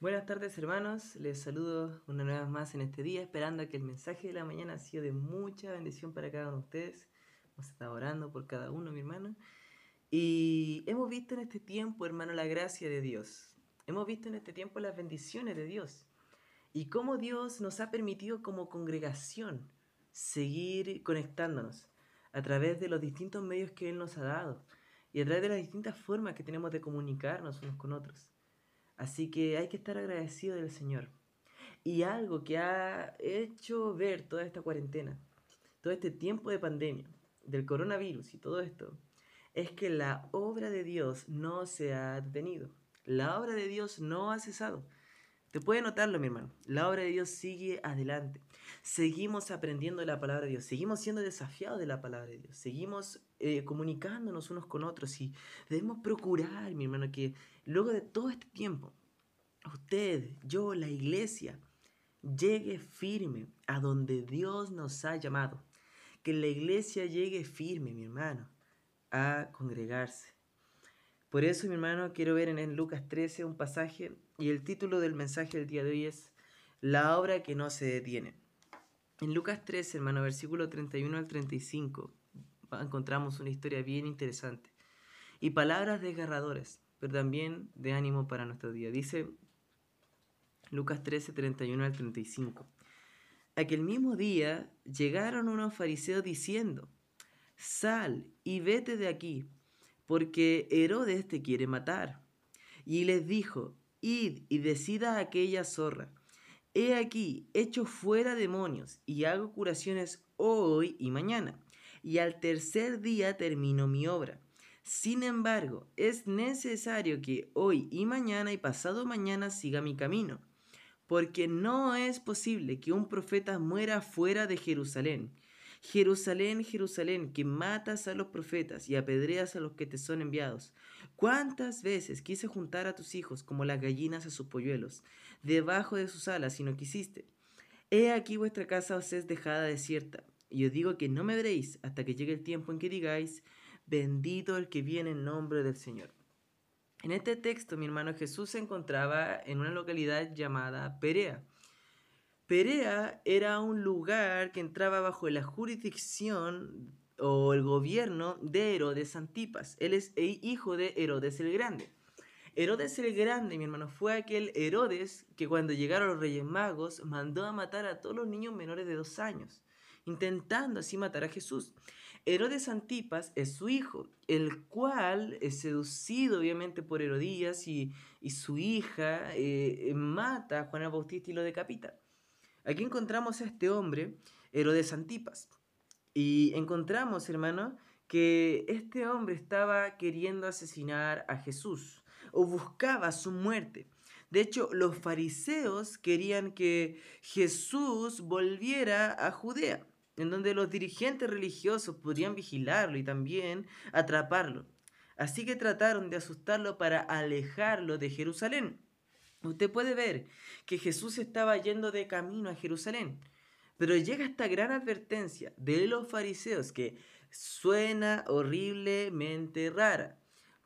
Buenas tardes hermanos, les saludo una vez más en este día, esperando que el mensaje de la mañana ha sido de mucha bendición para cada uno de ustedes. Hemos estado orando por cada uno, mi hermano. Y hemos visto en este tiempo, hermano, la gracia de Dios. Hemos visto en este tiempo las bendiciones de Dios. Y cómo Dios nos ha permitido como congregación seguir conectándonos a través de los distintos medios que Él nos ha dado y a través de las distintas formas que tenemos de comunicarnos unos con otros. Así que hay que estar agradecido del Señor. Y algo que ha hecho ver toda esta cuarentena, todo este tiempo de pandemia, del coronavirus y todo esto, es que la obra de Dios no se ha detenido. La obra de Dios no ha cesado. Te puede notarlo, mi hermano. La obra de Dios sigue adelante. Seguimos aprendiendo la palabra de Dios. Seguimos siendo desafiados de la palabra de Dios. Seguimos eh, comunicándonos unos con otros. Y debemos procurar, mi hermano, que luego de todo este tiempo, usted, yo, la iglesia, llegue firme a donde Dios nos ha llamado. Que la iglesia llegue firme, mi hermano, a congregarse. Por eso, mi hermano, quiero ver en Lucas 13 un pasaje y el título del mensaje del día de hoy es La obra que no se detiene. En Lucas 13, hermano, versículo 31 al 35, encontramos una historia bien interesante y palabras desgarradoras, pero también de ánimo para nuestro día. Dice Lucas 13, 31 al 35. Aquel mismo día llegaron unos fariseos diciendo, Sal y vete de aquí porque Herodes te quiere matar. Y les dijo, id y decida a aquella zorra, he aquí, echo fuera demonios y hago curaciones hoy y mañana, y al tercer día termino mi obra. Sin embargo, es necesario que hoy y mañana y pasado mañana siga mi camino, porque no es posible que un profeta muera fuera de Jerusalén. Jerusalén, Jerusalén, que matas a los profetas y apedreas a los que te son enviados. ¿Cuántas veces quise juntar a tus hijos como las gallinas a sus polluelos, debajo de sus alas, y no quisiste? He aquí vuestra casa os es dejada desierta, y os digo que no me veréis hasta que llegue el tiempo en que digáis, bendito el que viene en nombre del Señor. En este texto, mi hermano Jesús se encontraba en una localidad llamada Perea. Perea era un lugar que entraba bajo la jurisdicción o el gobierno de Herodes Antipas. Él es hijo de Herodes el Grande. Herodes el Grande, mi hermano, fue aquel Herodes que cuando llegaron los Reyes Magos mandó a matar a todos los niños menores de dos años, intentando así matar a Jesús. Herodes Antipas es su hijo, el cual es seducido obviamente por Herodías y, su hija, eh, mata a Juan Bautista y lo decapita. Aquí encontramos a este hombre, Herodes Antipas. Y encontramos, hermano, que este hombre estaba queriendo asesinar a Jesús o buscaba su muerte. De hecho, los fariseos querían que Jesús volviera a Judea, en donde los dirigentes religiosos podrían vigilarlo y también atraparlo. Así que trataron de asustarlo para alejarlo de Jerusalén. Usted puede ver que Jesús estaba yendo de camino a Jerusalén, pero llega esta gran advertencia de los fariseos que suena horriblemente rara,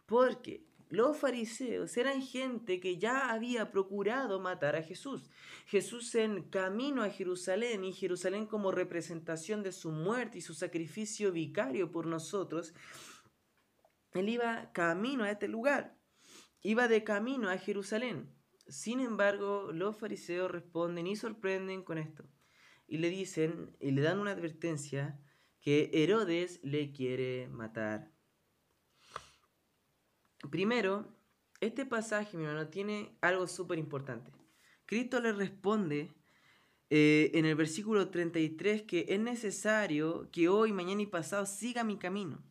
porque los fariseos eran gente que ya había procurado matar a Jesús. Jesús en camino a Jerusalén y Jerusalén como representación de su muerte y su sacrificio vicario por nosotros, él iba camino a este lugar, iba de camino a Jerusalén. Sin embargo, los fariseos responden y sorprenden con esto. Y le dicen y le dan una advertencia que Herodes le quiere matar. Primero, este pasaje, mi hermano, tiene algo súper importante. Cristo le responde eh, en el versículo 33 que es necesario que hoy, mañana y pasado siga mi camino.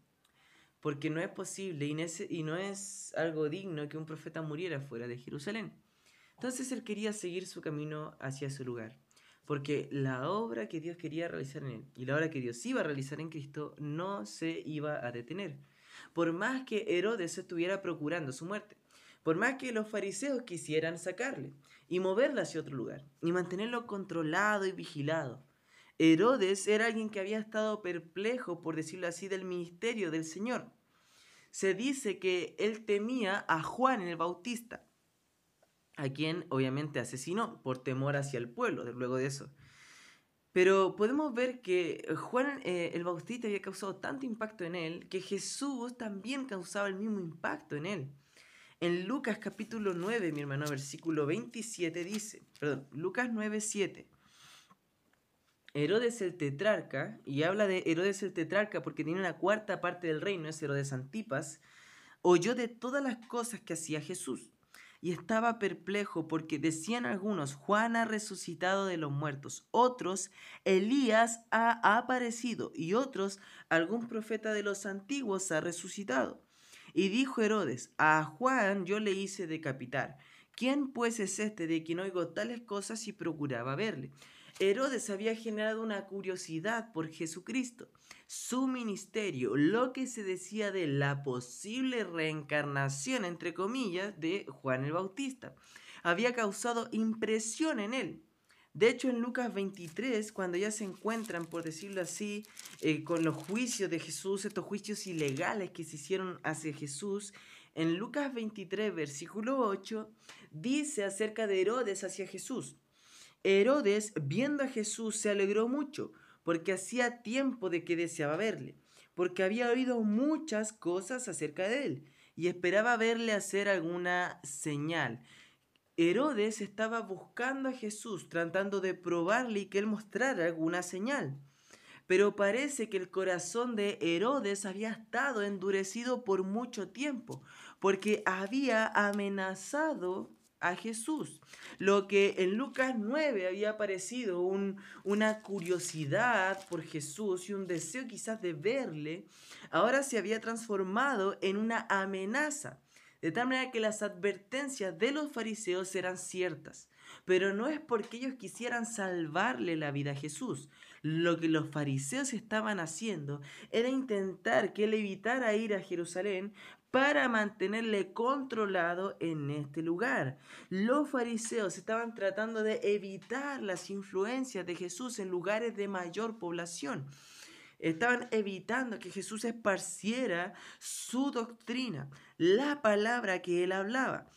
Porque no es posible y y no es algo digno que un profeta muriera fuera de Jerusalén. Entonces él quería seguir su camino hacia su lugar, porque la obra que Dios quería realizar en él y la obra que Dios iba a realizar en Cristo no se iba a detener. Por más que Herodes estuviera procurando su muerte, por más que los fariseos quisieran sacarle y moverle hacia otro lugar y mantenerlo controlado y vigilado. Herodes era alguien que había estado perplejo, por decirlo así, del ministerio del Señor. Se dice que él temía a Juan el Bautista a quien obviamente asesinó por temor hacia el pueblo, luego de eso. Pero podemos ver que Juan eh, el Bautista había causado tanto impacto en él que Jesús también causaba el mismo impacto en él. En Lucas capítulo 9, mi hermano, versículo 27 dice, perdón, Lucas 9, 7. Herodes el tetrarca, y habla de Herodes el tetrarca porque tiene una cuarta parte del reino, es Herodes Antipas, oyó de todas las cosas que hacía Jesús y estaba perplejo porque decían algunos, Juan ha resucitado de los muertos, otros, Elías ha aparecido y otros, algún profeta de los antiguos ha resucitado. Y dijo Herodes, a Juan yo le hice decapitar. ¿Quién pues es este de quien oigo tales cosas y procuraba verle? Herodes había generado una curiosidad por Jesucristo, su ministerio, lo que se decía de la posible reencarnación, entre comillas, de Juan el Bautista. Había causado impresión en él. De hecho, en Lucas 23, cuando ya se encuentran, por decirlo así, eh, con los juicios de Jesús, estos juicios ilegales que se hicieron hacia Jesús, en Lucas 23, versículo 8, dice acerca de Herodes hacia Jesús. Herodes, viendo a Jesús, se alegró mucho, porque hacía tiempo de que deseaba verle, porque había oído muchas cosas acerca de él, y esperaba verle hacer alguna señal. Herodes estaba buscando a Jesús, tratando de probarle y que él mostrara alguna señal. Pero parece que el corazón de Herodes había estado endurecido por mucho tiempo, porque había amenazado a Jesús. Lo que en Lucas 9 había parecido una curiosidad por Jesús y un deseo quizás de verle, ahora se había transformado en una amenaza. De tal manera que las advertencias de los fariseos eran ciertas. Pero no es porque ellos quisieran salvarle la vida a Jesús. Lo que los fariseos estaban haciendo era intentar que él evitara ir a Jerusalén para mantenerle controlado en este lugar. Los fariseos estaban tratando de evitar las influencias de Jesús en lugares de mayor población. Estaban evitando que Jesús esparciera su doctrina, la palabra que él hablaba.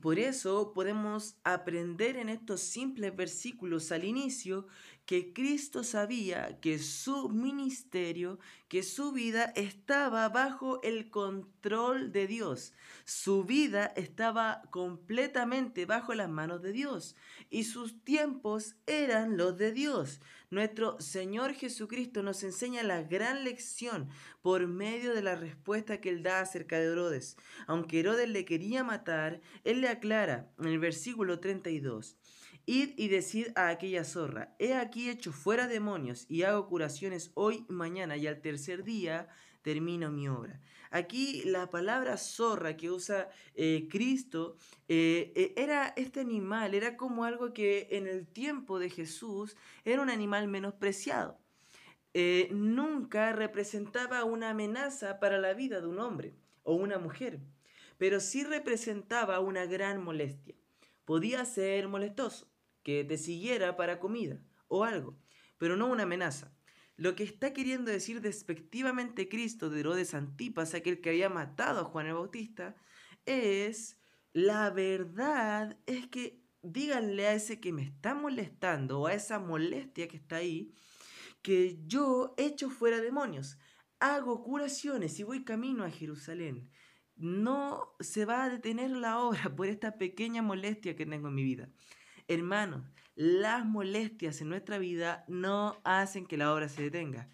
Por eso podemos aprender en estos simples versículos al inicio que Cristo sabía que su ministerio, que su vida estaba bajo el control de Dios. Su vida estaba completamente bajo las manos de Dios y sus tiempos eran los de Dios. Nuestro Señor Jesucristo nos enseña la gran lección por medio de la respuesta que él da acerca de Herodes. Aunque Herodes le quería matar, él le aclara en el versículo 32. Id y decid a aquella zorra, he aquí hecho fuera demonios y hago curaciones hoy mañana y al tercer día termino mi obra. Aquí la palabra zorra que usa eh, Cristo eh, eh, era este animal, era como algo que en el tiempo de Jesús era un animal menospreciado. nunca representaba una amenaza para la vida de un hombre o una mujer, pero sí representaba una gran molestia. Podía ser molestoso que te siguiera para comida o algo, pero no una amenaza. Lo que está queriendo decir despectivamente Cristo de Herodes Antipas, aquel que había matado a Juan el Bautista, es la verdad es que díganle a ese que me está molestando o a esa molestia que está ahí, que yo echo fuera demonios, hago curaciones y voy camino a Jerusalén. No se va a detener la obra por esta pequeña molestia que tengo en mi vida. Hermanos, las molestias en nuestra vida no hacen que la obra se detenga.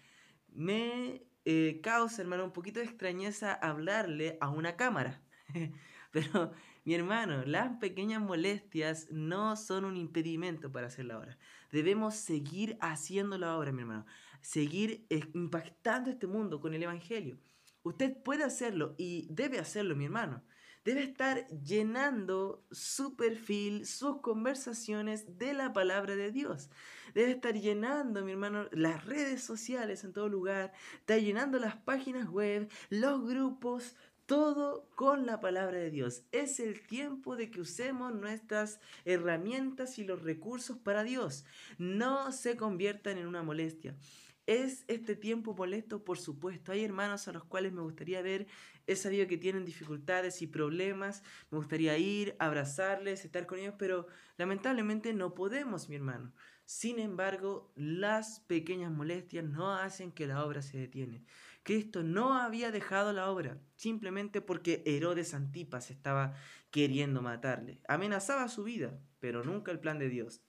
Me eh, causa, hermano, un poquito de extrañeza hablarle a una cámara. Pero, mi hermano, las pequeñas molestias no son un impedimento para hacer la obra. Debemos seguir haciendo la obra, mi hermano. Seguir eh, impactando este mundo con el Evangelio. Usted puede hacerlo y debe hacerlo, mi hermano debe estar llenando su perfil, sus conversaciones de la palabra de Dios. Debe estar llenando, mi hermano, las redes sociales en todo lugar, está llenando las páginas web, los grupos, todo con la palabra de Dios. Es el tiempo de que usemos nuestras herramientas y los recursos para Dios. No se conviertan en una molestia. ¿Es este tiempo molesto? Por supuesto. Hay hermanos a los cuales me gustaría ver. He sabido que tienen dificultades y problemas. Me gustaría ir, abrazarles, estar con ellos, pero lamentablemente no podemos, mi hermano. Sin embargo, las pequeñas molestias no hacen que la obra se detiene. Cristo no había dejado la obra simplemente porque Herodes Antipas estaba queriendo matarle. Amenazaba su vida, pero nunca el plan de Dios.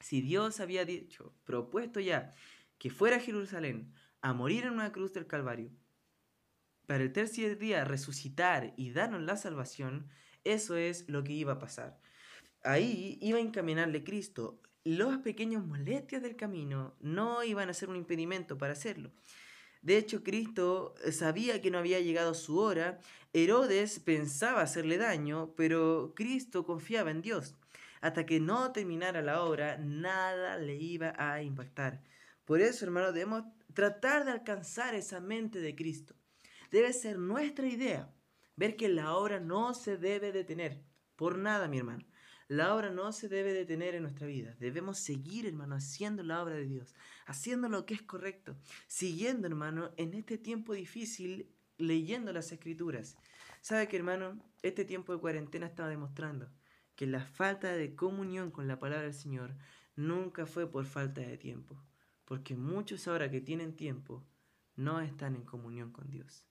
Si Dios había dicho, propuesto ya, que fuera a Jerusalén a morir en una cruz del Calvario, para el tercer día resucitar y darnos la salvación, eso es lo que iba a pasar. Ahí iba a encaminarle Cristo los pequeños molestias del camino no iban a ser un impedimento para hacerlo. De hecho, Cristo sabía que no había llegado su hora, Herodes pensaba hacerle daño, pero Cristo confiaba en Dios. Hasta que no terminara la obra, nada le iba a impactar. Por eso, hermano, debemos tratar de alcanzar esa mente de Cristo. Debe ser nuestra idea ver que la obra no se debe detener. Por nada, mi hermano. La obra no se debe detener en nuestra vida. Debemos seguir, hermano, haciendo la obra de Dios, haciendo lo que es correcto, siguiendo, hermano, en este tiempo difícil, leyendo las escrituras. ¿Sabe que, hermano? Este tiempo de cuarentena estaba demostrando que la falta de comunión con la palabra del Señor nunca fue por falta de tiempo, porque muchos ahora que tienen tiempo no están en comunión con Dios.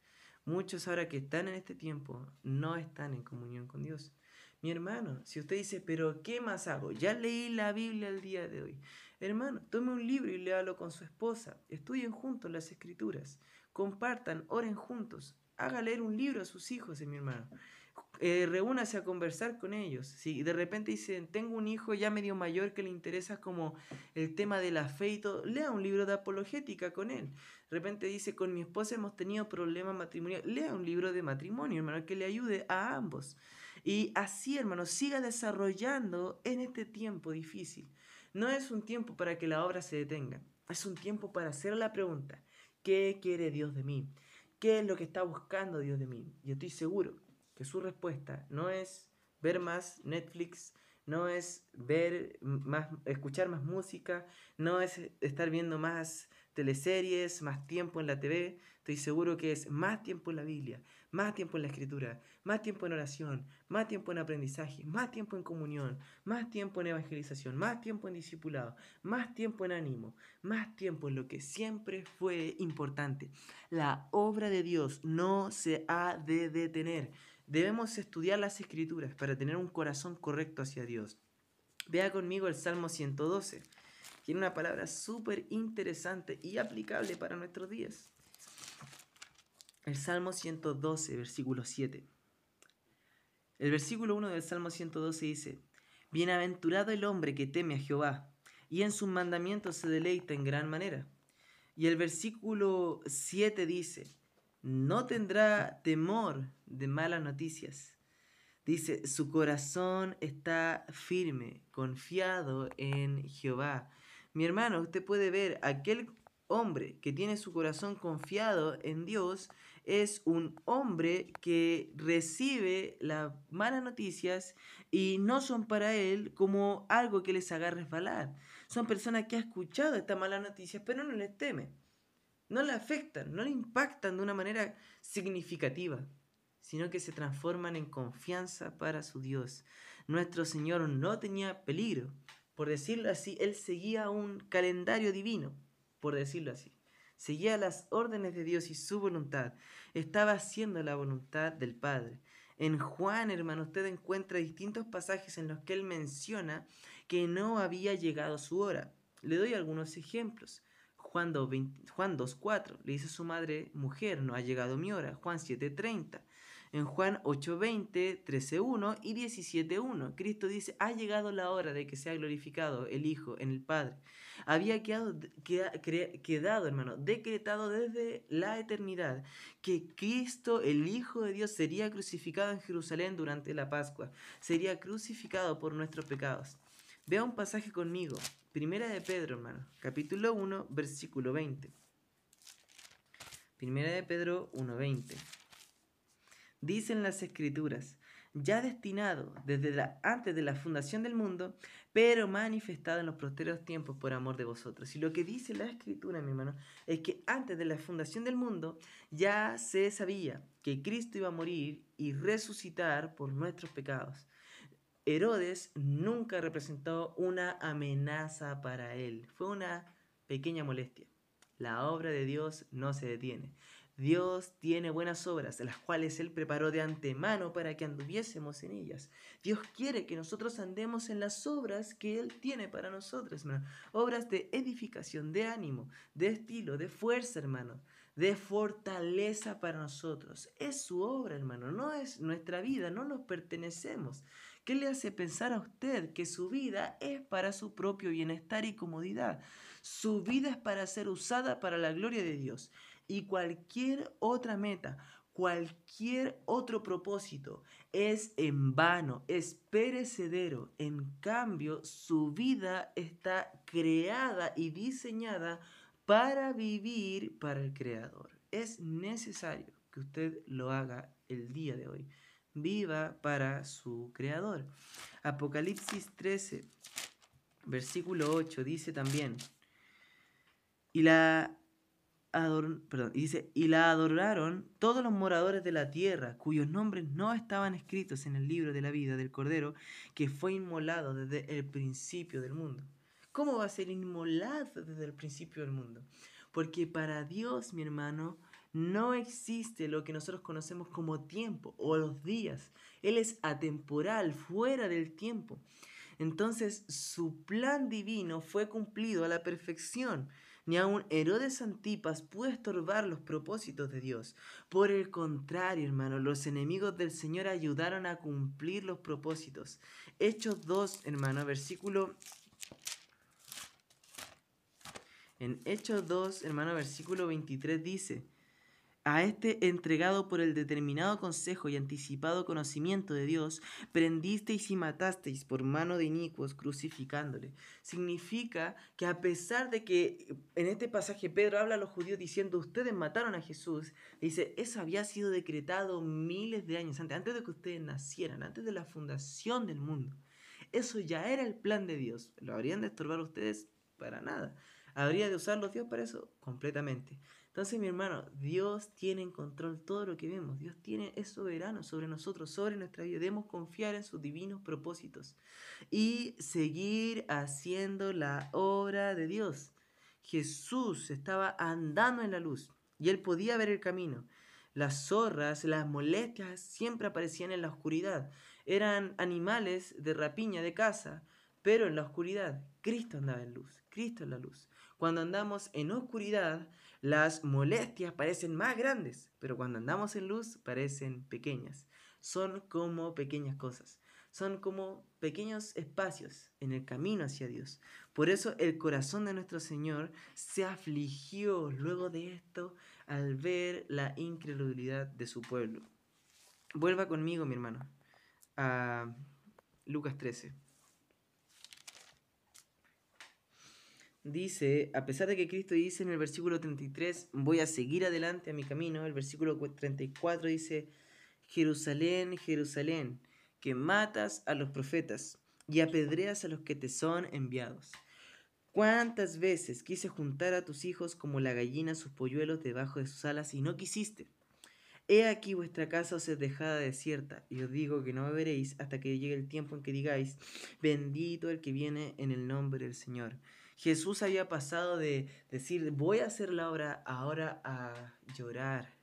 Muchos ahora que están en este tiempo no están en comunión con Dios. Mi hermano, si usted dice, pero ¿qué más hago? Ya leí la Biblia el día de hoy. Hermano, tome un libro y léalo con su esposa. Estudien juntos las escrituras. Compartan, oren juntos. Haga leer un libro a sus hijos, eh, mi hermano. Eh, reúnase a conversar con ellos. Si de repente dicen, tengo un hijo ya medio mayor que le interesa como el tema de la fe y todo, lea un libro de apologética con él. De repente dice, con mi esposa hemos tenido problemas matrimoniales, lea un libro de matrimonio, hermano, que le ayude a ambos. Y así, hermano, siga desarrollando en este tiempo difícil. No es un tiempo para que la obra se detenga. Es un tiempo para hacer la pregunta, ¿qué quiere Dios de mí? ¿Qué es lo que está buscando Dios de mí? Y estoy seguro que su respuesta no es ver más Netflix, no es ver más, escuchar más música, no es estar viendo más teleseries, más tiempo en la TV. Estoy seguro que es más tiempo en la Biblia, más tiempo en la escritura, más tiempo en oración, más tiempo en aprendizaje, más tiempo en comunión, más tiempo en evangelización, más tiempo en discipulado, más tiempo en ánimo, más tiempo en lo que siempre fue importante. La obra de Dios no se ha de detener. Debemos estudiar las escrituras para tener un corazón correcto hacia Dios. Vea conmigo el Salmo 112. Tiene una palabra súper interesante y aplicable para nuestros días. El Salmo 112, versículo 7. El versículo 1 del Salmo 112 dice, Bienaventurado el hombre que teme a Jehová, y en sus mandamientos se deleita en gran manera. Y el versículo 7 dice, no tendrá temor de malas noticias. Dice, su corazón está firme, confiado en Jehová. Mi hermano, usted puede ver aquel hombre que tiene su corazón confiado en Dios es un hombre que recibe las malas noticias y no son para él como algo que les haga resbalar. Son personas que han escuchado estas malas noticias, pero no les teme. No le afectan, no le impactan de una manera significativa, sino que se transforman en confianza para su Dios. Nuestro Señor no tenía peligro. Por decirlo así, Él seguía un calendario divino, por decirlo así seguía las órdenes de Dios y su voluntad, estaba haciendo la voluntad del Padre. En Juan, hermano, usted encuentra distintos pasajes en los que él menciona que no había llegado su hora. Le doy algunos ejemplos. Juan 2.4 le dice a su madre, mujer, no ha llegado mi hora. Juan 7.30 en Juan 8:20, 13:1 y 17:1. Cristo dice, ha llegado la hora de que sea glorificado el Hijo en el Padre. Había quedado, quedado, hermano, decretado desde la eternidad que Cristo, el Hijo de Dios, sería crucificado en Jerusalén durante la Pascua. Sería crucificado por nuestros pecados. Vea un pasaje conmigo. Primera de Pedro, hermano, capítulo 1, versículo 20. Primera de Pedro 1:20. Dicen las escrituras, ya destinado desde la, antes de la fundación del mundo, pero manifestado en los posteriores tiempos por amor de vosotros. Y lo que dice la escritura, mi hermano, es que antes de la fundación del mundo ya se sabía que Cristo iba a morir y resucitar por nuestros pecados. Herodes nunca representó una amenaza para él, fue una pequeña molestia. La obra de Dios no se detiene. Dios tiene buenas obras, las cuales Él preparó de antemano para que anduviésemos en ellas. Dios quiere que nosotros andemos en las obras que Él tiene para nosotros, hermano. Obras de edificación, de ánimo, de estilo, de fuerza, hermano, de fortaleza para nosotros. Es su obra, hermano, no es nuestra vida, no nos pertenecemos. ¿Qué le hace pensar a usted que su vida es para su propio bienestar y comodidad? Su vida es para ser usada para la gloria de Dios y cualquier otra meta, cualquier otro propósito es en vano, es perecedero. En cambio, su vida está creada y diseñada para vivir para el Creador. Es necesario que usted lo haga el día de hoy. Viva para su Creador. Apocalipsis 13, versículo 8 dice también, y la dice, y la adoraron todos los moradores de la tierra, cuyos nombres no estaban escritos en el libro de la vida del Cordero, que fue inmolado desde el principio del mundo. ¿Cómo va a ser inmolado desde el principio del mundo? Porque para Dios, mi hermano, no existe lo que nosotros conocemos como tiempo o los días. Él es atemporal, fuera del tiempo. Entonces su plan divino fue cumplido a la perfección ni aun Herodes Antipas pudo estorbar los propósitos de Dios. Por el contrario, hermano, los enemigos del Señor ayudaron a cumplir los propósitos. Hechos 2, hermano, versículo... En Hechos 2, hermano, versículo 23 dice, a este entregado por el determinado consejo y anticipado conocimiento de Dios, prendisteis y matasteis por mano de inicuos crucificándole. Significa que a pesar de que en este pasaje Pedro habla a los judíos diciendo, ustedes mataron a Jesús, dice, eso había sido decretado miles de años antes, antes de que ustedes nacieran, antes de la fundación del mundo. Eso ya era el plan de Dios. ¿Lo habrían de estorbar ustedes? Para nada. ¿Habría de usarlos Dios para eso? Completamente. Entonces, mi hermano, Dios tiene en control todo lo que vemos. Dios tiene, es soberano sobre nosotros, sobre nuestra vida. Debemos confiar en sus divinos propósitos y seguir haciendo la obra de Dios. Jesús estaba andando en la luz y él podía ver el camino. Las zorras, las molestias siempre aparecían en la oscuridad. Eran animales de rapiña de casa, pero en la oscuridad. Cristo andaba en luz, Cristo en la luz. Cuando andamos en oscuridad, las molestias parecen más grandes, pero cuando andamos en luz parecen pequeñas. Son como pequeñas cosas, son como pequeños espacios en el camino hacia Dios. Por eso el corazón de nuestro Señor se afligió luego de esto al ver la incredulidad de su pueblo. Vuelva conmigo, mi hermano, a Lucas 13. Dice, a pesar de que Cristo dice en el versículo 33, voy a seguir adelante a mi camino, el versículo 34 dice, Jerusalén, Jerusalén, que matas a los profetas y apedreas a los que te son enviados. ¿Cuántas veces quise juntar a tus hijos como la gallina sus polluelos debajo de sus alas y no quisiste? He aquí vuestra casa os es dejada desierta, y os digo que no me veréis hasta que llegue el tiempo en que digáis, bendito el que viene en el nombre del Señor. Jesús había pasado de decir, voy a hacer la obra, ahora a llorar,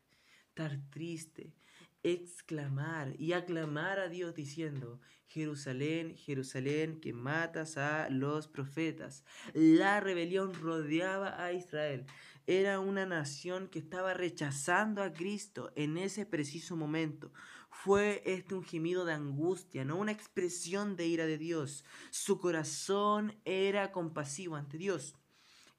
estar triste, exclamar y aclamar a Dios diciendo, Jerusalén, Jerusalén, que matas a los profetas. La rebelión rodeaba a Israel. Era una nación que estaba rechazando a Cristo en ese preciso momento. Fue este un gemido de angustia, no una expresión de ira de Dios. Su corazón era compasivo ante Dios.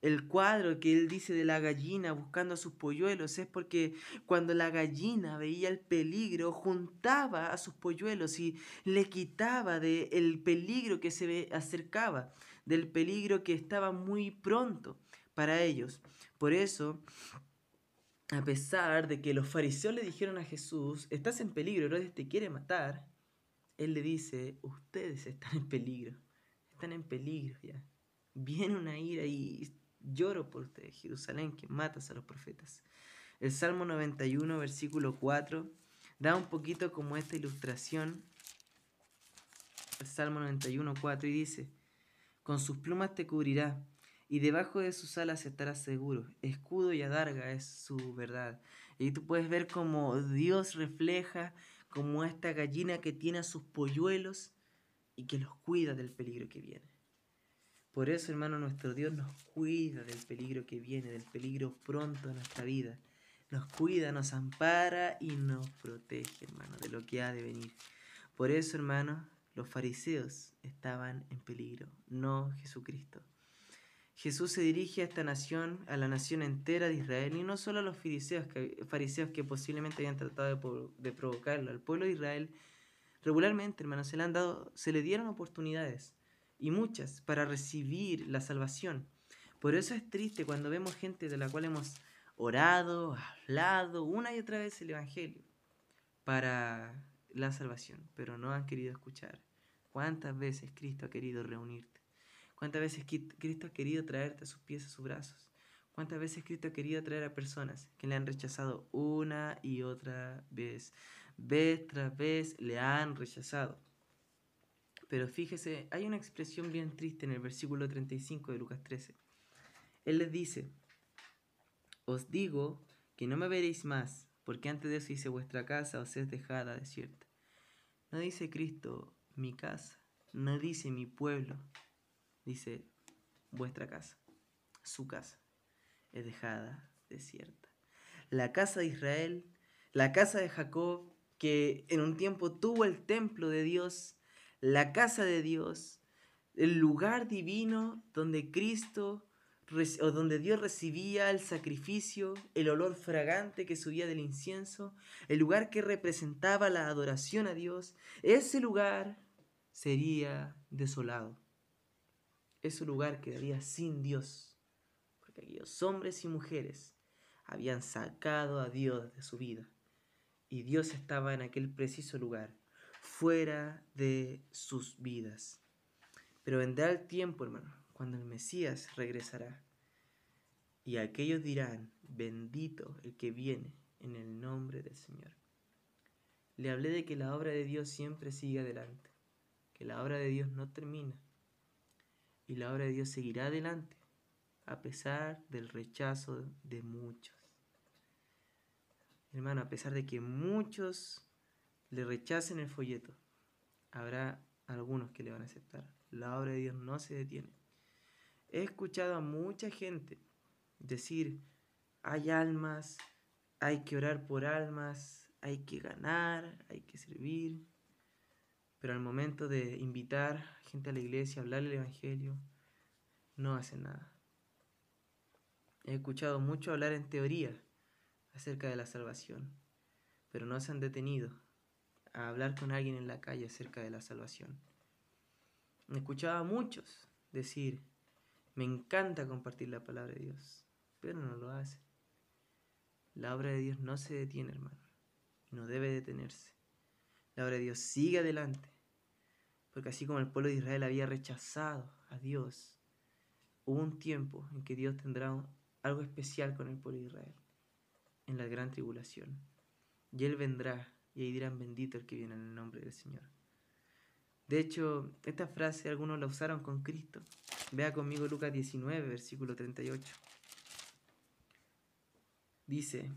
El cuadro que él dice de la gallina buscando a sus polluelos es porque cuando la gallina veía el peligro, juntaba a sus polluelos y le quitaba del el peligro que se acercaba, del peligro que estaba muy pronto para ellos. Por eso, a pesar de que los fariseos le dijeron a Jesús, estás en peligro, Herodes te quiere matar, Él le dice, ustedes están en peligro, están en peligro ya. Viene una ira y lloro por ustedes, Jerusalén, que matas a los profetas. El Salmo 91, versículo 4, da un poquito como esta ilustración. El Salmo 91, 4 y dice, con sus plumas te cubrirá y debajo de sus alas estarás seguro. Escudo y adarga es su verdad. Y tú puedes ver como Dios refleja como esta gallina que tiene a sus polluelos y que los cuida del peligro que viene. Por eso, hermano, nuestro Dios nos cuida del peligro que viene, del peligro pronto en nuestra vida. Nos cuida, nos ampara y nos protege, hermano, de lo que ha de venir. Por eso, hermano, los fariseos estaban en peligro, no Jesucristo. Jesús se dirige a esta nación, a la nación entera de Israel, y no solo a los fariseos que, posiblemente habían tratado de, provocarlo, al pueblo de Israel. Regularmente, hermanos, se le, han dado, se le dieron oportunidades, y muchas, para recibir la salvación. Por eso es triste cuando vemos gente de la cual hemos orado, hablado una y otra vez el Evangelio para la salvación, pero no han querido escuchar. ¿Cuántas veces Cristo ha querido reunirte? ¿Cuántas veces Cristo ha querido traerte a sus pies, a sus brazos? ¿Cuántas veces Cristo ha querido traer a personas que le han rechazado una y otra vez? Vez tras vez le han rechazado. Pero fíjese, hay una expresión bien triste en el versículo 35 de Lucas 13. Él les dice, os digo que no me veréis más, porque antes de eso hice vuestra casa os es dejada desierta. No dice Cristo mi casa, no dice mi pueblo, dice, vuestra casa, su casa, es dejada desierta. La casa de Israel, la casa de Jacob, que en un tiempo tuvo el templo de Dios, la casa de Dios, el lugar divino donde Cristo o donde Dios recibía el sacrificio, el olor fragante que subía del incienso, el lugar que representaba la adoración a Dios, ese lugar sería desolado ese lugar quedaría sin Dios, porque aquellos hombres y mujeres habían sacado a Dios de su vida, y Dios estaba en aquel preciso lugar, fuera de sus vidas. Pero vendrá el tiempo, hermano, cuando el Mesías regresará, y aquellos dirán, bendito el que viene en el nombre del Señor. Le hablé de que la obra de Dios siempre sigue adelante, que la obra de Dios no termina, y la obra de Dios seguirá adelante a pesar del rechazo de muchos. Hermano, a pesar de que muchos le rechacen el folleto, habrá algunos que le van a aceptar. La obra de Dios no se detiene. He escuchado a mucha gente decir, hay almas, hay que orar por almas, hay que ganar, hay que servir. Pero al momento de invitar gente a la iglesia, hablarle el Evangelio, no hacen nada. He escuchado mucho hablar en teoría acerca de la salvación, pero no se han detenido a hablar con alguien en la calle acerca de la salvación. He escuchado a muchos decir, me encanta compartir la palabra de Dios, pero no lo hacen. La obra de Dios no se detiene, hermano, no debe detenerse. La obra de Dios sigue adelante. Porque así como el pueblo de Israel había rechazado a Dios, hubo un tiempo en que Dios tendrá algo especial con el pueblo de Israel, en la gran tribulación. Y Él vendrá y ahí dirán bendito el que viene en el nombre del Señor. De hecho, esta frase algunos la usaron con Cristo. Vea conmigo Lucas 19, versículo 38. Dice,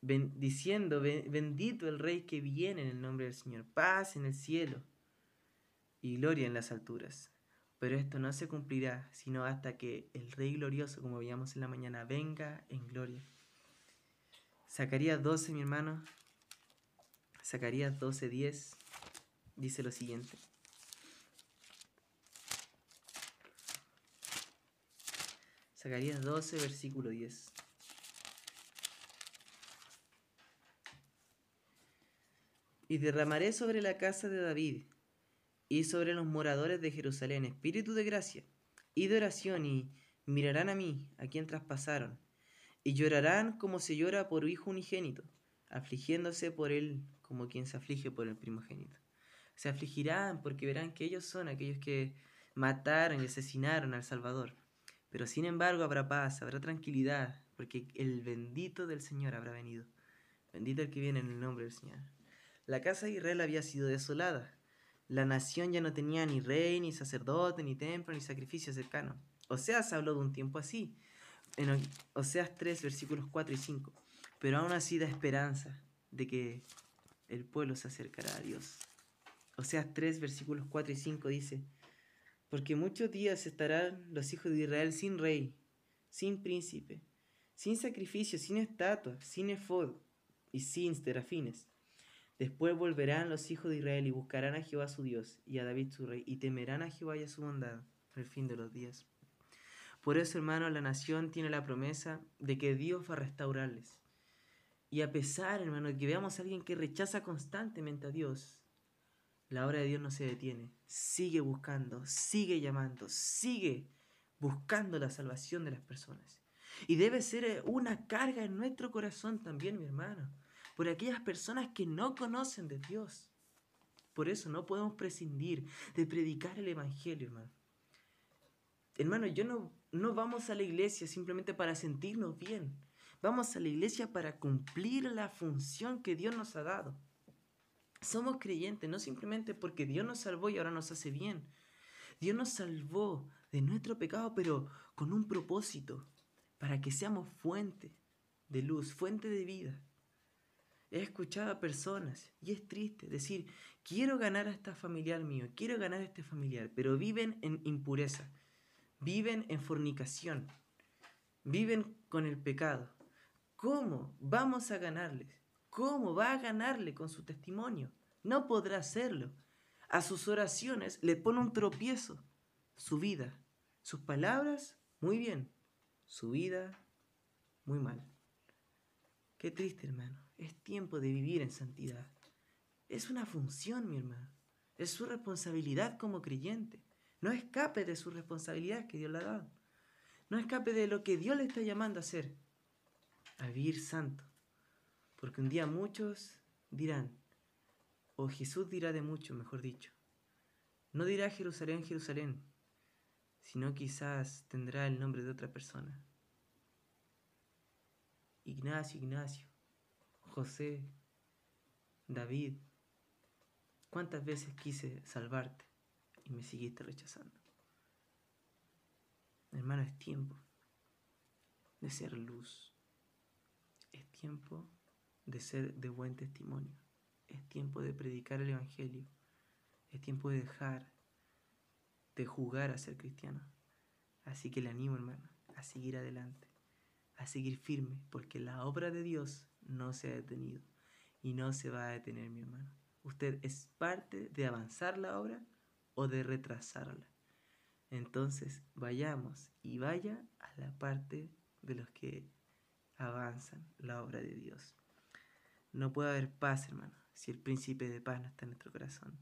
diciendo, bendito el Rey que viene en el nombre del Señor, paz en el cielo y gloria en las alturas. Pero esto no se cumplirá sino hasta que el Rey glorioso, como veíamos en la mañana, venga en gloria. Zacarías 12, mi hermano. Zacarías 12, 10 dice lo siguiente. Zacarías 12, versículo 10. Y derramaré sobre la casa de David y sobre los moradores de Jerusalén espíritu de gracia y de oración y mirarán a mí, a quien traspasaron, y llorarán como se llora por hijo unigénito, afligiéndose por él como quien se aflige por el primogénito. Se afligirán porque verán que ellos son aquellos que mataron y asesinaron al Salvador. Pero sin embargo habrá paz, habrá tranquilidad, porque el bendito del Señor habrá venido. Bendito el que viene en el nombre del Señor. La casa de Israel había sido desolada. La nación ya no tenía ni rey, ni sacerdote, ni templo, ni sacrificio cercano. Oseas habló de un tiempo así. En Oseas 3, versículos 4 y 5. Pero aún así da esperanza de que el pueblo se acercará a Dios. Oseas 3, versículos 4 y 5 dice, porque muchos días estarán los hijos de Israel sin rey, sin príncipe, sin sacrificio, sin estatua, sin efod y sin serafines. Después volverán los hijos de Israel y buscarán a Jehová su Dios y a David su rey, y temerán a Jehová y a su bondad el fin de los días. Por eso, hermano, la nación tiene la promesa de que Dios va a restaurarles. Y a pesar, hermano, de que veamos a alguien que rechaza constantemente a Dios, la obra de Dios no se detiene. Sigue buscando, sigue llamando, sigue buscando la salvación de las personas. Y debe ser eh, una carga en nuestro corazón también, mi hermano, por aquellas personas que no conocen de Dios. Por eso no podemos prescindir de predicar el Evangelio, hermano. Hermano, yo no, no vamos a la iglesia simplemente para sentirnos bien. Vamos a la iglesia para cumplir la función que Dios nos ha dado. Somos creyentes no simplemente porque Dios nos salvó y ahora nos hace bien. Dios nos salvó de nuestro pecado, pero con un propósito, para que seamos fuente de luz, fuente de vida. He escuchado a personas, y es triste, decir, quiero ganar a esta familiar mío, quiero ganar a este familiar, pero viven en impureza, viven en fornicación, viven con el pecado. ¿Cómo vamos a ganarles? ¿Cómo va a ganarle con su testimonio? No podrá hacerlo. A sus oraciones le pone un tropiezo. Su vida, sus palabras, muy bien. Su vida, muy mal. Qué triste, hermano. Es tiempo de vivir en santidad. Es una función, mi hermano. Es su responsabilidad como creyente. No escape de su responsabilidad que Dios le ha dado. No escape de lo que Dios le está llamando a hacer. A vivir santo. Porque un día muchos dirán, o Jesús dirá de muchos, mejor dicho, no dirá Jerusalén, Jerusalén, sino quizás tendrá el nombre de otra persona. Ignacio, Ignacio, José, David, ¿cuántas veces quise salvarte y me seguiste rechazando? Hermano, es tiempo de ser luz. Es tiempo de ser de buen testimonio. Es tiempo de predicar el Evangelio. Es tiempo de dejar de jugar a ser cristiano. Así que le animo, hermano, a seguir adelante, a seguir firme, porque la obra de Dios no se ha detenido y no se va a detener, mi hermano. Usted es parte de avanzar la obra o de retrasarla. Entonces, vayamos y vaya a la parte de los que avanzan la obra de Dios. No puede haber paz, hermano, si el príncipe de paz no está en nuestro corazón.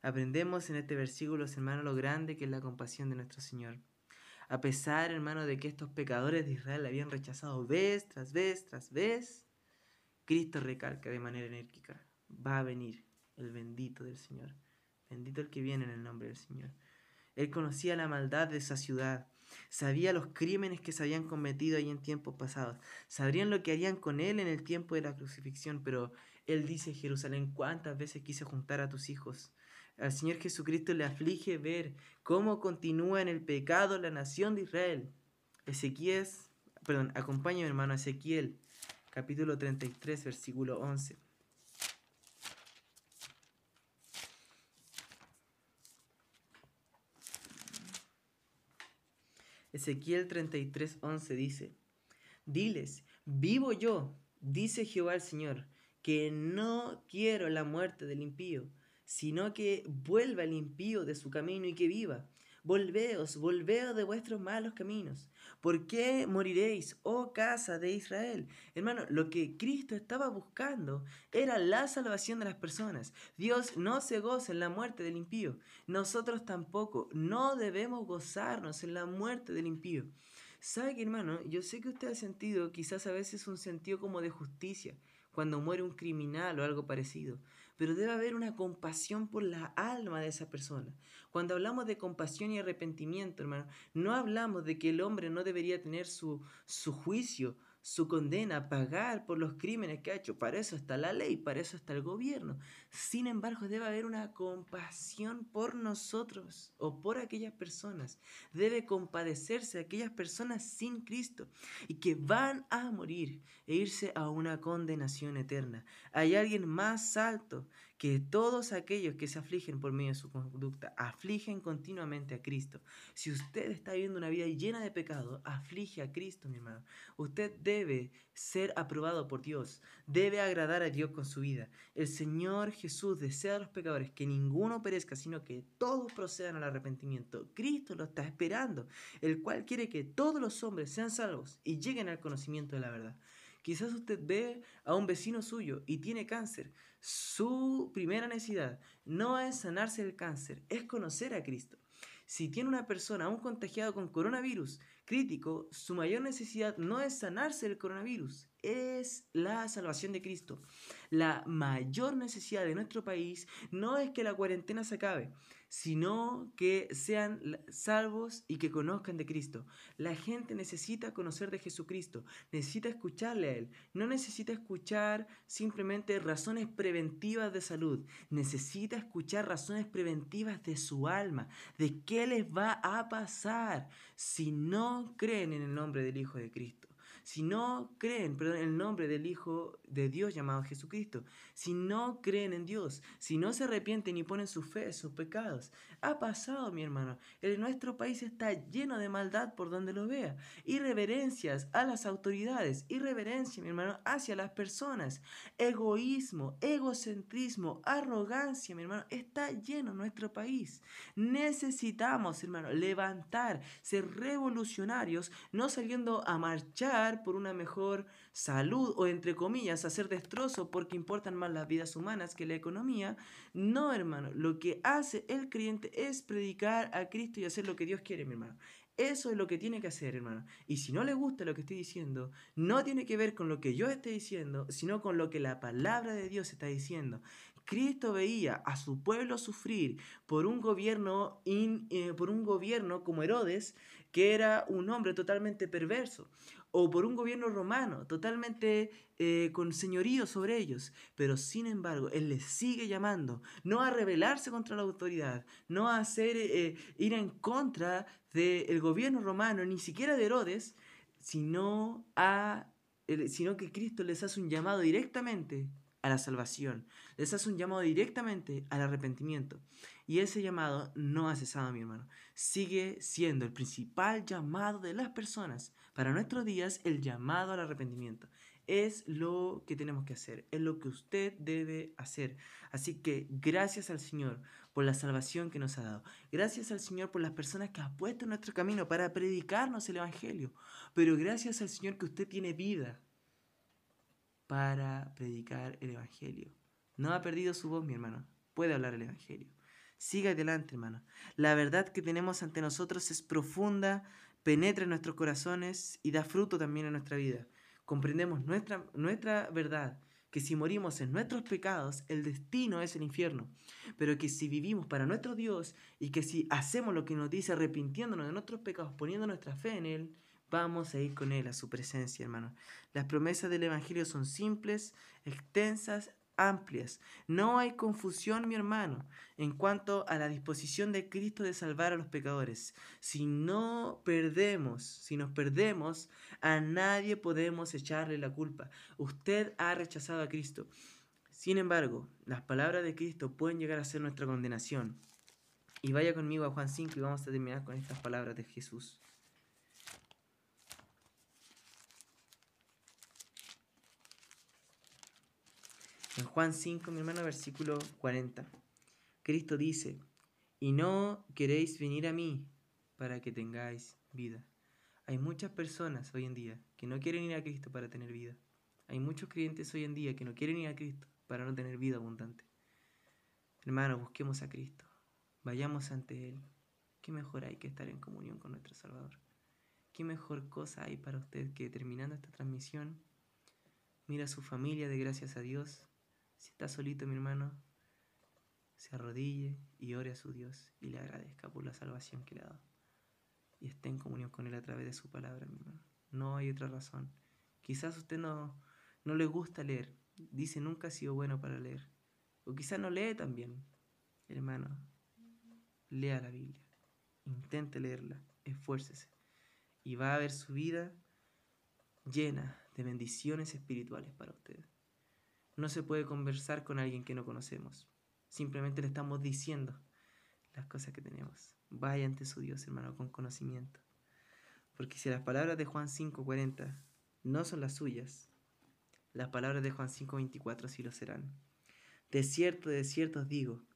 Aprendemos en este versículo, hermano, lo grande que es la compasión de nuestro Señor. A pesar, hermano, de que estos pecadores de Israel le habían rechazado vez tras vez tras vez, Cristo recalca de manera enérgica, va a venir el bendito del Señor. Bendito el que viene en el nombre del Señor. Él conocía la maldad de esa ciudad, Sabía los crímenes que se habían cometido ahí en tiempos pasados. Sabrían lo que harían con él en el tiempo de la crucifixión. Pero él dice, Jerusalén, ¿cuántas veces quise juntar a tus hijos? Al Señor Jesucristo le aflige ver cómo continúa en el pecado la nación de Israel. Ezequiel, perdón, acompáñame hermano, Ezequiel, capítulo 33, versículo 11. Ezequiel 33:11 dice, diles, vivo yo, dice Jehová el Señor, que no quiero la muerte del impío, sino que vuelva el impío de su camino y que viva. Volveos, volveos de vuestros malos caminos. ¿Por qué moriréis, oh casa de Israel? Hermano, lo que Cristo estaba buscando era la salvación de las personas. Dios no se goza en la muerte del impío. Nosotros tampoco. No debemos gozarnos en la muerte del impío. ¿Sabe qué, hermano? Yo sé que usted ha sentido quizás a veces un sentido como de justicia cuando muere un criminal o algo parecido. Pero debe haber una compasión por la alma de esa persona. Cuando hablamos de compasión y arrepentimiento, hermano, no hablamos de que el hombre no debería tener su, su juicio, su condena, pagar por los crímenes que ha hecho. Para eso está la ley, para eso está el gobierno. Sin embargo, debe haber una compasión por nosotros o por aquellas personas. Debe compadecerse aquellas personas sin Cristo y que van a morir e irse a una condenación eterna. Hay alguien más alto que todos aquellos que se afligen por medio de su conducta, afligen continuamente a Cristo. Si usted está viviendo una vida llena de pecado, aflige a Cristo, mi hermano. Usted debe ser aprobado por Dios, debe agradar a Dios con su vida. El Señor Jesús desea a los pecadores que ninguno perezca, sino que todos procedan al arrepentimiento. Cristo lo está esperando, el cual quiere que todos los hombres sean salvos y lleguen al conocimiento de la verdad. Quizás usted ve a un vecino suyo y tiene cáncer. Su primera necesidad no es sanarse del cáncer, es conocer a Cristo. Si tiene una persona aún contagiada con coronavirus crítico, su mayor necesidad no es sanarse del coronavirus, es la salvación de Cristo. La mayor necesidad de nuestro país no es que la cuarentena se acabe, sino que sean salvos y que conozcan de Cristo. La gente necesita conocer de Jesucristo, necesita escucharle a Él, no necesita escuchar simplemente razones preventivas de salud, necesita escuchar razones preventivas de su alma, de qué les va a pasar si no creen en el nombre del Hijo de Cristo si no creen, en el nombre del Hijo de Dios llamado Jesucristo, si no creen en Dios, si no se arrepienten y ponen su fe sus pecados. Ha pasado, mi hermano. Nuestro país está lleno de maldad por donde lo vea. Irreverencias a las autoridades, irreverencia, mi hermano, hacia las personas. Egoísmo, egocentrismo, arrogancia, mi hermano, está lleno en nuestro país. Necesitamos, hermano, levantar, ser revolucionarios, no saliendo a marchar por una mejor salud o entre comillas hacer destrozo porque importan más las vidas humanas que la economía. No, hermano, lo que hace el creyente es predicar a Cristo y hacer lo que Dios quiere, mi hermano. Eso es lo que tiene que hacer, hermano. Y si no le gusta lo que estoy diciendo, no tiene que ver con lo que yo esté diciendo, sino con lo que la palabra de Dios está diciendo. Cristo veía a su pueblo sufrir por un gobierno, eh, por un gobierno como Herodes, que era un hombre totalmente perverso o por un gobierno romano totalmente eh, con señorío sobre ellos. Pero sin embargo, Él les sigue llamando, no a rebelarse contra la autoridad, no a hacer, eh, ir en contra del gobierno romano, ni siquiera de Herodes, sino, a, sino que Cristo les hace un llamado directamente a la salvación, les hace un llamado directamente al arrepentimiento. Y ese llamado no ha cesado, mi hermano. Sigue siendo el principal llamado de las personas para nuestros días, el llamado al arrepentimiento. Es lo que tenemos que hacer, es lo que usted debe hacer. Así que gracias al Señor por la salvación que nos ha dado. Gracias al Señor por las personas que ha puesto en nuestro camino para predicarnos el Evangelio. Pero gracias al Señor que usted tiene vida para predicar el Evangelio. No ha perdido su voz, mi hermano. Puede hablar el Evangelio. Siga adelante, hermano. La verdad que tenemos ante nosotros es profunda, penetra en nuestros corazones y da fruto también en nuestra vida. Comprendemos nuestra, nuestra verdad, que si morimos en nuestros pecados, el destino es el infierno, pero que si vivimos para nuestro Dios y que si hacemos lo que nos dice arrepintiéndonos de nuestros pecados, poniendo nuestra fe en Él, vamos a ir con Él a su presencia, hermano. Las promesas del Evangelio son simples, extensas amplias. No hay confusión, mi hermano, en cuanto a la disposición de Cristo de salvar a los pecadores. Si no perdemos, si nos perdemos, a nadie podemos echarle la culpa. Usted ha rechazado a Cristo. Sin embargo, las palabras de Cristo pueden llegar a ser nuestra condenación. Y vaya conmigo a Juan 5 y vamos a terminar con estas palabras de Jesús. En Juan 5, mi hermano, versículo 40, Cristo dice, y no queréis venir a mí para que tengáis vida. Hay muchas personas hoy en día que no quieren ir a Cristo para tener vida. Hay muchos creyentes hoy en día que no quieren ir a Cristo para no tener vida abundante. Hermano, busquemos a Cristo. Vayamos ante Él. ¿Qué mejor hay que estar en comunión con nuestro Salvador? ¿Qué mejor cosa hay para usted que terminando esta transmisión, mira a su familia de gracias a Dios si estás solito, mi hermano, se arrodille y ore a su Dios y le agradezca por la salvación que le ha dado. Y esté en comunión con Él a través de su palabra, mi hermano. No hay otra razón. Quizás usted no, no le gusta leer. Dice nunca ha sido bueno para leer. O quizás no lee también. Hermano, lea la Biblia. Intente leerla. Esfuércese. Y va a ver su vida llena de bendiciones espirituales para usted. No se puede conversar con alguien que no conocemos. Simplemente le estamos diciendo las cosas que tenemos. Vaya ante su Dios, hermano, con conocimiento. Porque si las palabras de Juan 5:40 no son las suyas, las palabras de Juan 5:24 sí lo serán. De cierto, de cierto os digo,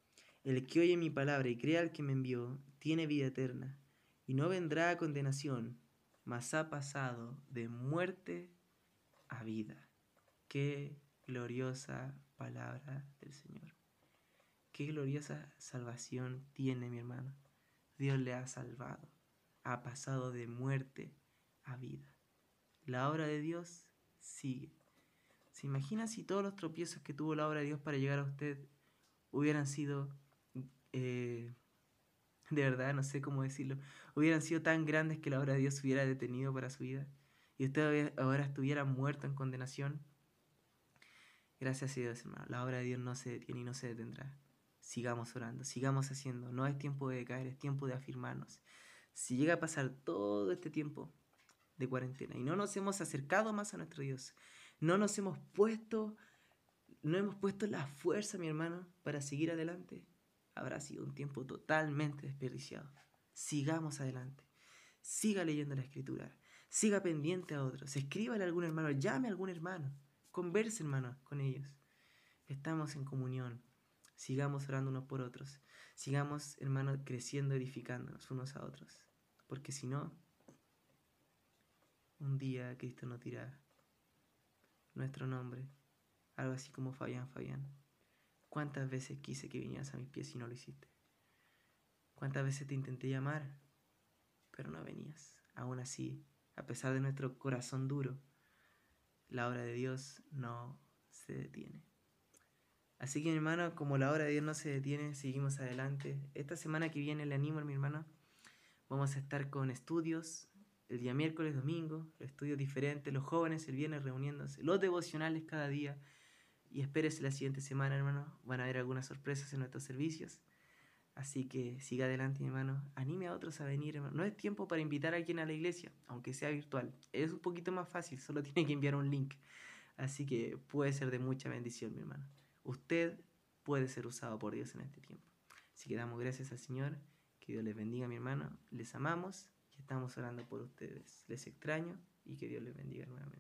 el que oye mi palabra y crea al que me envió, tiene vida eterna, y no vendrá a condenación, mas ha pasado de muerte a vida. Qué gloriosa palabra del Señor. Qué gloriosa salvación tiene mi hermano. Dios le ha salvado. Ha pasado de muerte a vida. La obra de Dios sigue. ¿Se imagina si todos los tropiezos que tuvo la obra de Dios para llegar a usted hubieran sido, eh, de verdad, no sé cómo decirlo, hubieran sido tan grandes que la obra de Dios hubiera detenido para su vida y usted ahora estuviera muerto en condenación? Gracias a Dios, hermano. La obra de Dios no se detiene y no se detendrá sigamos orando, sigamos haciendo. No es tiempo de caer, es tiempo de afirmarnos. Si llega a pasar todo este tiempo de cuarentena y no nos hemos acercado más a nuestro Dios, no nos hemos puesto, no hemos puesto la fuerza, mi hermano, para seguir adelante, habrá sido un tiempo totalmente desperdiciado. Sigamos adelante. Siga leyendo la escritura. Siga pendiente a otros. Escríbale a algún hermano. Llame a algún hermano. Converse, hermano, con ellos. Estamos en comunión. Sigamos orando unos por otros. Sigamos, hermanos, creciendo, edificándonos unos a otros. Porque si no, un día Cristo nos dirá nuestro nombre, algo así como Fabián, Fabián. ¿Cuántas veces quise que vinieras a mis pies y no lo hiciste? ¿Cuántas veces te intenté llamar, pero no venías? Aún así, a pesar de nuestro corazón duro, la obra de Dios no se detiene. Así que mi hermano, como la hora de Dios no se detiene, seguimos adelante. Esta semana que viene le animo mi hermano. Vamos a estar con estudios el día miércoles, domingo, estudios diferentes, los jóvenes el viernes reuniéndose, los devocionales cada día. Y espérese la siguiente semana, hermano. Van a haber algunas sorpresas en nuestros servicios. Así que siga adelante, hermano. Anime a otros a venir, hermano. No es tiempo para invitar a alguien a la iglesia, aunque sea virtual. Es un poquito más fácil, solo tiene que enviar un link. Así que puede ser de mucha bendición, mi hermano. Usted puede ser usado por Dios en este tiempo. Así que damos gracias al Señor. Que Dios les bendiga, mi hermano. Les amamos y estamos orando por ustedes. Les extraño y que Dios les bendiga nuevamente.